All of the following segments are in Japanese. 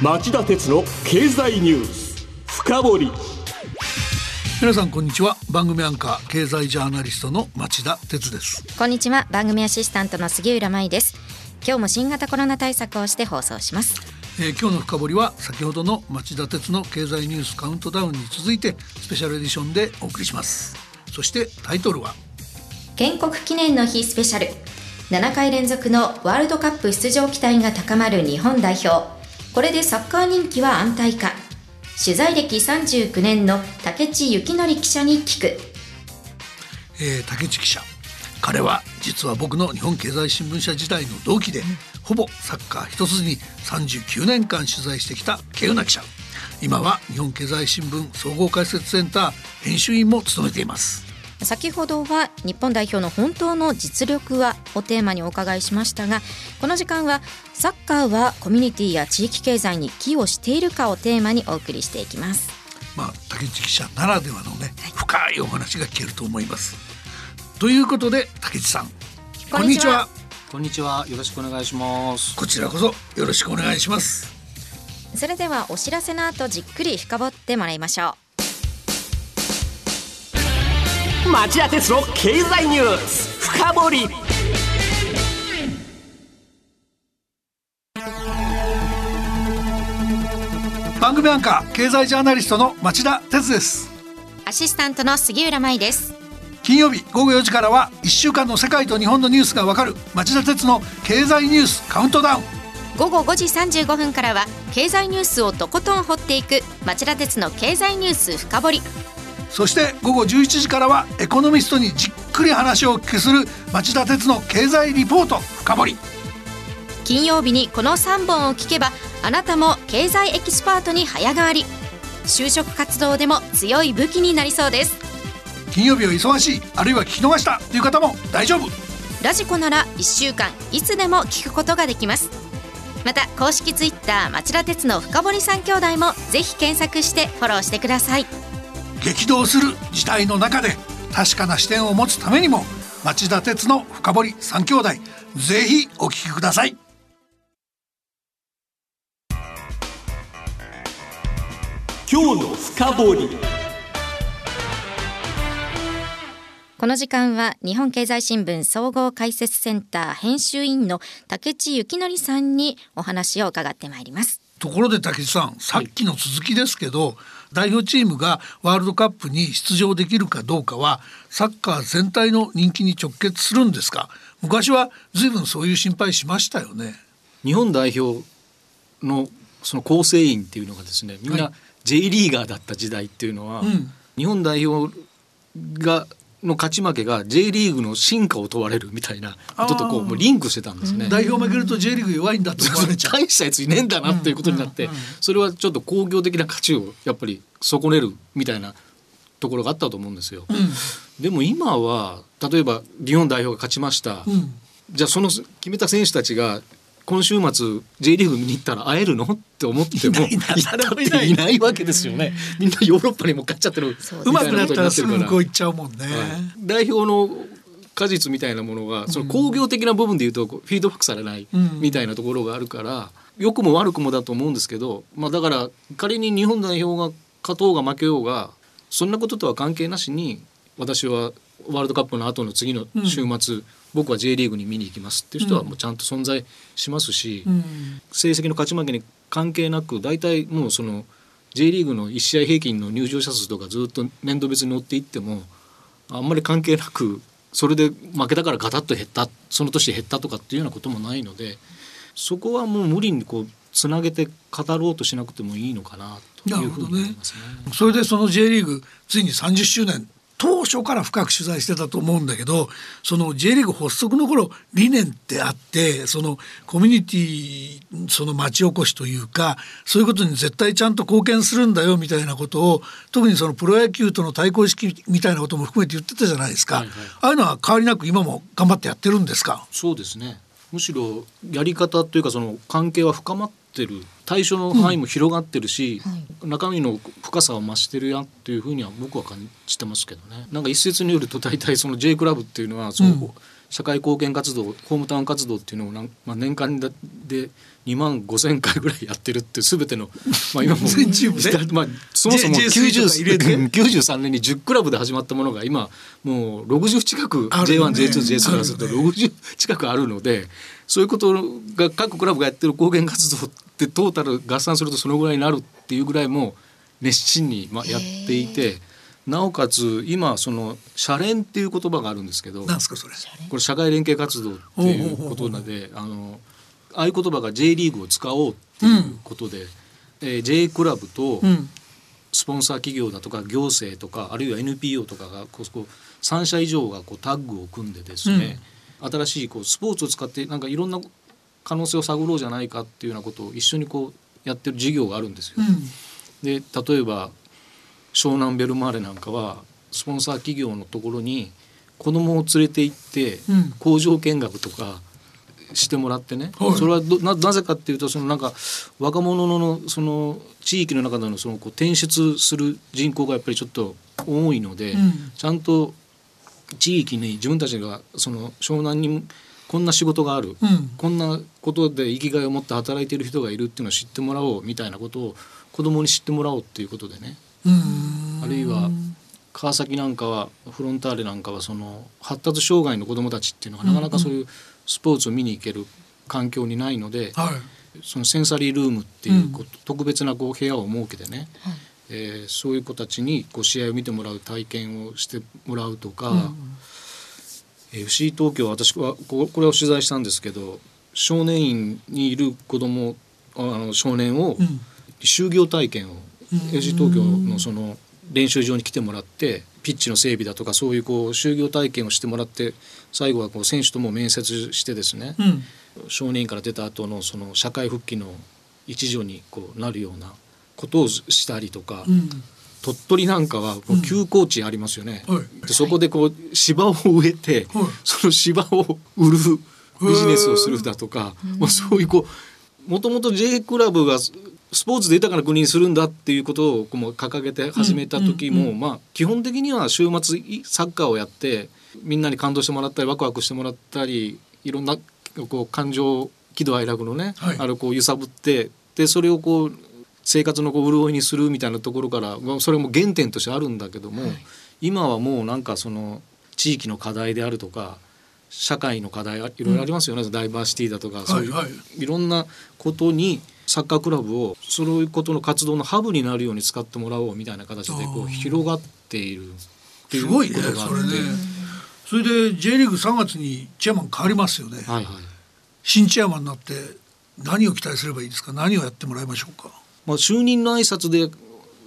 町田鉄の経済ニュース。深掘り。皆さんこんにちは。番組アンカー経済ジャーナリストの町田鉄です。こんにちは。番組アシスタントの杉浦舞です。今日も新型コロナ対策をして放送します。えー、今日の深掘りは先ほどの町田鉄の経済ニュースカウントダウンに続いてスペシャルエディションでお送りします。そしてタイトルは？建国記念の日スペシャル7回連続のワールドカップ出場期待が高まる日本代表これでサッカー人気は安泰か。取材歴39年の竹地幸則記者に聞く、えー、竹地記者。彼は実は僕の日本経済新聞社時代の同期で、ほぼサッカー一筋に39年間取材してきた慶宇記者。今は日本経済新聞総合解説センター編集員も務めています先ほどは日本代表の本当の実力はをテーマにお伺いしましたがこの時間はサッカーはコミュニティや地域経済に寄与しているかをテーマにお送りしていきます。まあ竹内記者ならではのね、はい、深いお話が聞けると思います。ということで竹内さん。こんにちは。こんにちは。よろしくお願いします。こちらこそよろしくお願いします。それではお知らせの後じっくり深掘ってもらいましょう町田鉄の経済ニュース。深掘り。番組アンカー経済ジャーナリストの町田鉄です。アシスタントの杉浦舞です。金曜日午後4時からは1週間の世界と日本のニュースがわかる町田鉄の経済ニュースカウントダウン。午後5時35分からは経済ニュースをとことん掘っていく町田鉄の経済ニュース深掘りそして午後11時からはエコノミストにじっくり話をお聞きする町田徹の経済リポート深掘り。金曜日にこの3本を聞けばあなたも経済エキスパートに早変わり。就職活動でも強い武器になりそうです。金曜日は忙しいあるいは聞き逃したという方も大丈夫。ラジコなら1週間いつでも聞くことができます。また公式ツイッター町田徹の深掘り三兄弟もぜひ検索してフォローしてください激動する時代の中で確かな視点を持つためにも町田鉄の深堀三兄弟ぜひお聞きください。今日の深掘この時間は日本経済新聞総合解説センター編集員の竹地幸則さんにお話を伺ってまいります。ところで竹地さんさっきの続きですけど、はい代表チームがワールドカップに出場できるかどうかはサッカー全体の人気に直結するんですか昔は随分そういう心配しましたよね。日本代表のその構成員っていうのがですねみんな J リーガーだった時代っていうのは、はいうん、日本代表がの勝ち負けが J リーグの進化を問われるみたいなこととこうもうリンクしてたんですね。代表負けると J リーグ弱いんだと思われちゃう。大したやついねえんだなっていうことになって、それはちょっと工業的な価値をやっぱり損ねるみたいなところがあったと思うんですよ。うん、でも今は例えば日本代表が勝ちました。うん、じゃあその決めた選手たちが今週末 J リーグ見に行ったら会えるの？って思ってもいないわけですよね。みんなヨーロッパにも勝っちゃってる。うまくなったらすぐ向こう行っちゃうもんね。はい、代表の果実みたいなものがその工業的な部分でいうとフィードバックされないみたいなところがあるから、良くも悪くもだと思うんですけど、まあだから仮に日本代表が勝とうが負けようがそんなこととは関係なしに私はワールドカップの後の次の週末、うん、僕は J リーグに見に行きますっていう人はもうちゃんと存在しますし、うん、成績の勝ち負けに関係なく大体もうその J リーグの1試合平均の入場者数とかずっと年度別に追っていってもあんまり関係なくそれで負けたからガタッと減ったその年減ったとかっていうようなこともないのでそこはもう無理にこうつなげて語ろうとしなくてもいいのかなというふうに思いますね。ね。それでその J リーグついに30周年当初から深く取材してたと思うんだけどその J リーグ発足の頃理念ってあってそのコミュニティその町おこしというかそういうことに絶対ちゃんと貢献するんだよみたいなことを特にそのプロ野球との対抗意識みたいなことも含めて言ってたじゃないですか、はいはい、ああいうのは変わりなく今も頑張ってやってるんですか？そうですね。むしろやり方というかその関係は深まってる対象の範囲も広がってるし、うん。はい、中身の深さを増してるやっていうふうには僕は感じてますけどねな。んか一説によると大体その J クラブっていうのはその、うん、社会貢献活動ホームタウン活動っていうのをなん、まあ、年間で2万5千回ぐらいやってるって全ての、まあ、今もまあ、そもそも J- J3 とか入れて。90 93年に10クラブで始まったものが今もう60近くあるよね。J1J2J3 からするとあるよ60近くあるのでそういうことが各クラブがやってる貢献活動ってトータル合算するとそのぐらいになるっていうぐらいもう熱心にまあやっていてなおかつ今その「社連」っていう言葉があるんですけどなんですかそれ？これ社会連携活動っていうことなのであの合言葉が J リーグを使おうっていうことで、えー J クラブとうん。スポンサー企業だとか行政とかあるいは NPO とかがこうこう3社以上がこうタッグを組んでですね、新しいこうスポーツを使ってなんかいろんな可能性を探ろうじゃないかっていうようなことを一緒にこうやってる事業があるんですよ。うん。で例えば湘南ベルマーレなんかはスポンサー企業のところに子供を連れて行ってうん。工場見学とかしてもらってね、はい。それはどななぜかっていうとそのなんか若者のその地域の中でのそのこう転出する人口がやっぱりちょっと多いので、うん。ちゃんと地域に自分たちがその湘南にこんな仕事がある、うん。こんなことで生きがいを持って働いている人がいるっていうのを知ってもらおうみたいなことを子供に知ってもらおうっていうことでね。うん。あるいは川崎なんかはフロンターレなんかはその発達障害の子どもたちっていうのがなかなかそういうスポーツを見に行ける環境にないので、はい。そのセンサリールームっていうこう特別なこう部屋を設けてね、えーそういう子たちにこう試合を見てもらう体験をしてもらうとか、えー FC 東京は私はここれを取材したんですけど少年院にいる子供あの少年をうん。就業体験をうん。FC 東京のその練習場に来てもらってピッチの整備だとかそういうこう就業体験をしてもらって最後はこう選手とも面接してですね、うん。少年院から出た後のその社会復帰の一助にこうなるようなことをしたりとか、うん鳥取なんかはこう休耕地ありますよね、はい。でそこでこう芝を植えて、はい。その芝を売るビジネスをするだとか、まあ、そういうこうもともと J クラブがススポーツで豊かな国にするんだっていうことをこう掲げて始めた時も、まあ、基本的には週末いサッカーをやってみんなに感動してもらったりワクワクしてもらったりいろんなこう感情喜怒哀楽のね、はい。あれをこう揺さぶってでそれをこう生活のこう潤いにするみたいなところからまあそれも原点としてあるんだけども、今はもうなんかその地域の課題であるとか社会の課題いろいろありますよね、ダイバーシティだとかそういう、はい。いろんなことにサッカークラブをそういうことの活動のハブになるように使ってもらおうみたいな形でこう広がっているっていうこすごいねとがあって、それね。それで J リーグ3月にチェアマン変わりますよね。はいはい。新チェアマンになって何を期待すればいいですか？何をやってもらいましょうか？まあ、就任の挨拶で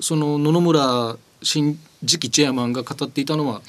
その野々村新次期チェアマンが語っていたのは、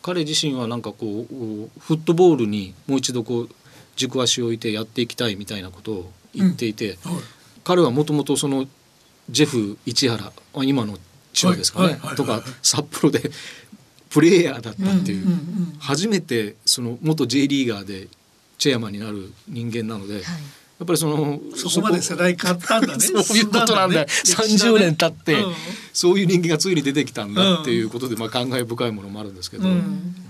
彼自身はなんかこうフットボールにもう一度こう軸足を置いてやっていきたいみたいなことを言っていて、はい。彼はもともとそのジェフ市原あ今の千葉ですかね、はい。はい。はい。とか札幌で プレーヤーだったっていう,、うんうんうん初めてその元 J リーガーでチェアマンになる人間なので、やっぱりそのそこまで世代変わったんだね。そういうことなんだね。30年経って、うん。そういう人間がついに出てきたんだっていうことで、まあ感慨深いものもあるんですけど、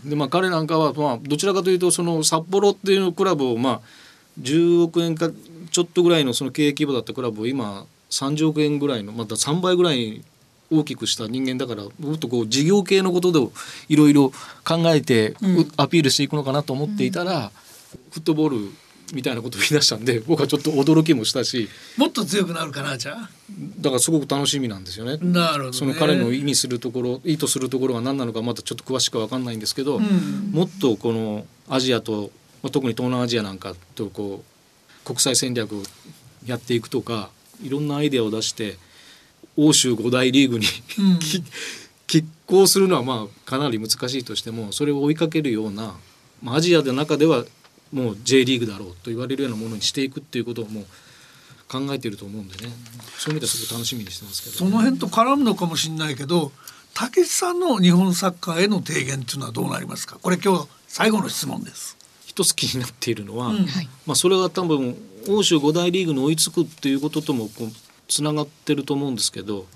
でまあ彼なんかはまあどちらかというとその札幌っていうクラブをまあ10億円かちょっとぐらいのその経営規模だったクラブを今30億円ぐらいのまた3倍ぐらい大きくした人間だからもっとこう事業系のことでいろいろ考えてうアピールしていくのかなと思っていたら、フットボールみたいなことを言い出したんで僕はちょっと驚きもしたしもっと強くなるかなじゃあ。だからすごく楽しみなんですよね。なるほど、ね、その彼の意味するところ意図するところが何なのかまたちょっと詳しくは分かんないんですけど、ん。もっとこのアジアとまあ特に東南アジアなんかとこう国際戦略をやっていくとかいろんなアイデアを出して欧州五大リーグに、うん。き拮抗するのはまあかなり難しいとしてもそれを追いかけるような、まあ、アジアの中ではもう J リーグだろうと言われるようなものにしていくっていうことをもう考えていると思うんでね。そういう意味ではすごく楽しみにしてますけど、その辺と絡むのかもしれないけど武さんの日本サッカーへの提言っていうのはどうなりますか？これ今日最後の質問です。一つ気になっているのは、うん。まあ、それが多分欧州五大リーグに追いつくっていうことともこうつながってると思うんですけど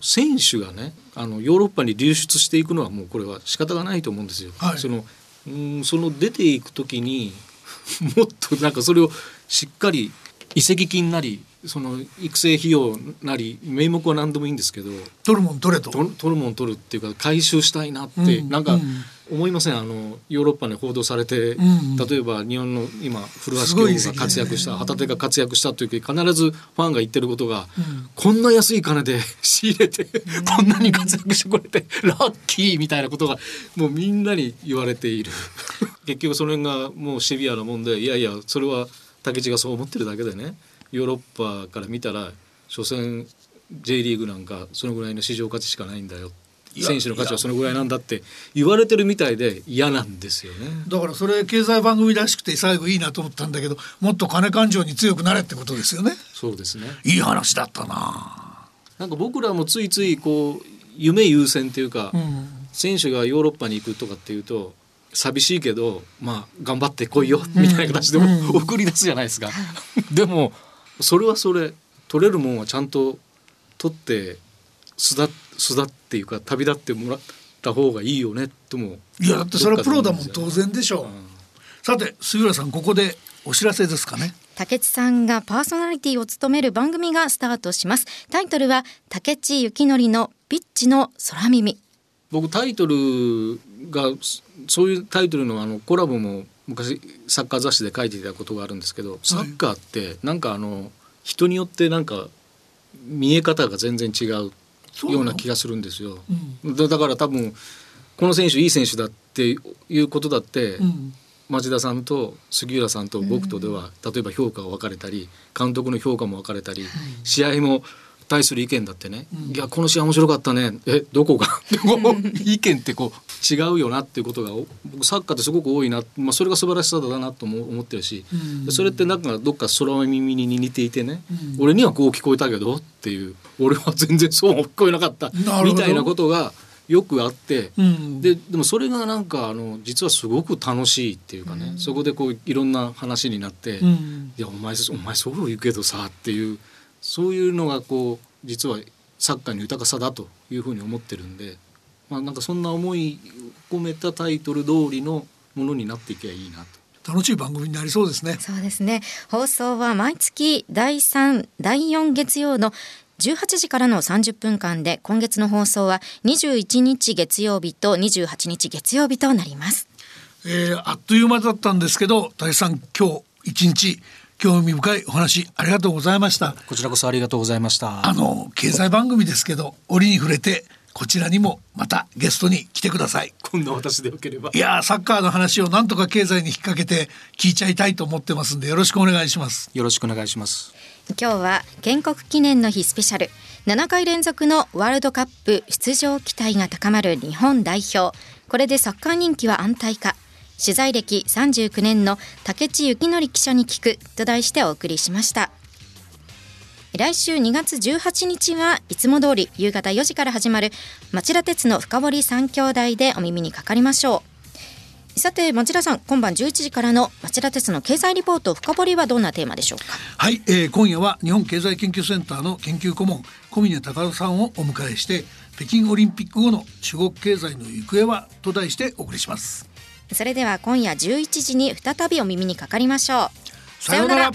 選手がねあのヨーロッパに流出していくのはもうこれは仕方がないと思うんですよ。はい。そのうんその出ていく時に もっとなんかそれをしっかり移籍金なりその育成費用なり名目は何でもいいんですけど取るもん取れと。取るもん取るっていうか回収したいなって、うんなんかうん思いません。あのヨーロッパに報道されて、ん例えば日本の今古橋京が活躍した、ね旗手が活躍したという時必ずファンが言ってることが、うん。こんな安い金で 仕入れて、こんなに活躍してくれてラッキーみたいなことがもうみんなに言われている。結局その辺がもうシビアなもんでいやいやそれは竹地がそう思ってるだけでねヨーロッパから見たら所詮 J リーグなんかそのぐらいの市場価値しかないんだよいや選手の価値はそのぐらいなんだって言われてるみたいで嫌なんですよね。だからそれ経済番組らしくて最後いいなと思ったんだけどもっと金感情に強くなれってことですよね。そうですね。いい話だったな。なんか僕らもついついこう夢優先っていうか、うん。選手がヨーロッパに行くとかっていうと寂しいけどまあ頑張ってこいよみたいな形でうん。も送り出すじゃないですか。でもそれはそれ取れるもんはちゃんと取って巣立巣立っていうか旅立ってもらった方がいいよねとも。いやだってそれはプロだもん当然でしょう、うん。さて杉浦さんここでお知らせですかね。竹地さんがパーソナリティを務める番組がスタートします。タイトルは竹地幸則のピッチの空耳僕タイトルがそそういうタイトルのあのコラボも昔サッカー雑誌で書いていたことがあるんですけどサッカーってなんかあの人によってなんか見え方が全然違う。そうなのような気がするんですよ。だだから多分この選手いい選手だっていうことだって、うん。町田さんと杉浦さんと僕とでは、例えば評価が分かれたり監督の評価も分かれたり、試合も対する意見だってね、いやこの試合面白かったね。えどこが？意見ってこう違うよなっていうことがお僕サッカーってすごく多いな、まあ、それが素晴らしさだなとも思ってるし、うん。それってなんかどっか空耳に似ていてね、俺にはこう聞こえたけどっていう俺は全然そうも聞こえなかったみたいなことがよくあって。うん。ででもそれがなんかあの実はすごく楽しいっていうかね、そこでこういろんな話になって「うん。いやお前お前そう言うけどさ」っていうそういうのがこう実はサッカーの豊かさだというふうに思ってるんで、まあ、なんかそんな思い込めたタイトル通りのものになっていけばいいなと。楽しい番組になりそうですね。そうですね。放送は毎月第3第4月曜の18時からの30分間で今月の放送は21日月曜日と28日月曜日となります。えーあっという間だったんですけど大さん今日一日興味深いお話ありがとうございました。こちらこそありがとうございました。あの経済番組ですけど折に触れてこちらにもまたゲストに来てください。こんな私でよければ。いやーサッカーの話をなんとか経済に引っ掛けて聞いちゃいたいと思ってますんでよろしくお願いします。よろしくお願いします。今日は建国記念の日スペシャル。7回連続のワールドカップ出場期待が高まる日本代表。これでサッカー人気は安泰か。取材歴39年の竹地幸則記者に聞くと題してお送りしました来週2月18日はいつも通り夕方4時から始まる町田鉄の深堀三兄弟でお耳にかかりましょう。さて町田さん今晩11時からの町田鉄の経済リポート深掘りはどんなテーマでしょうか？はい、えー今夜は日本経済研究センターの研究顧問小峰隆さんをお迎えして北京オリンピック後の中国経済の行方はと題してお送りします。それでは今夜11時に再びお耳にかかりましょう。さようなら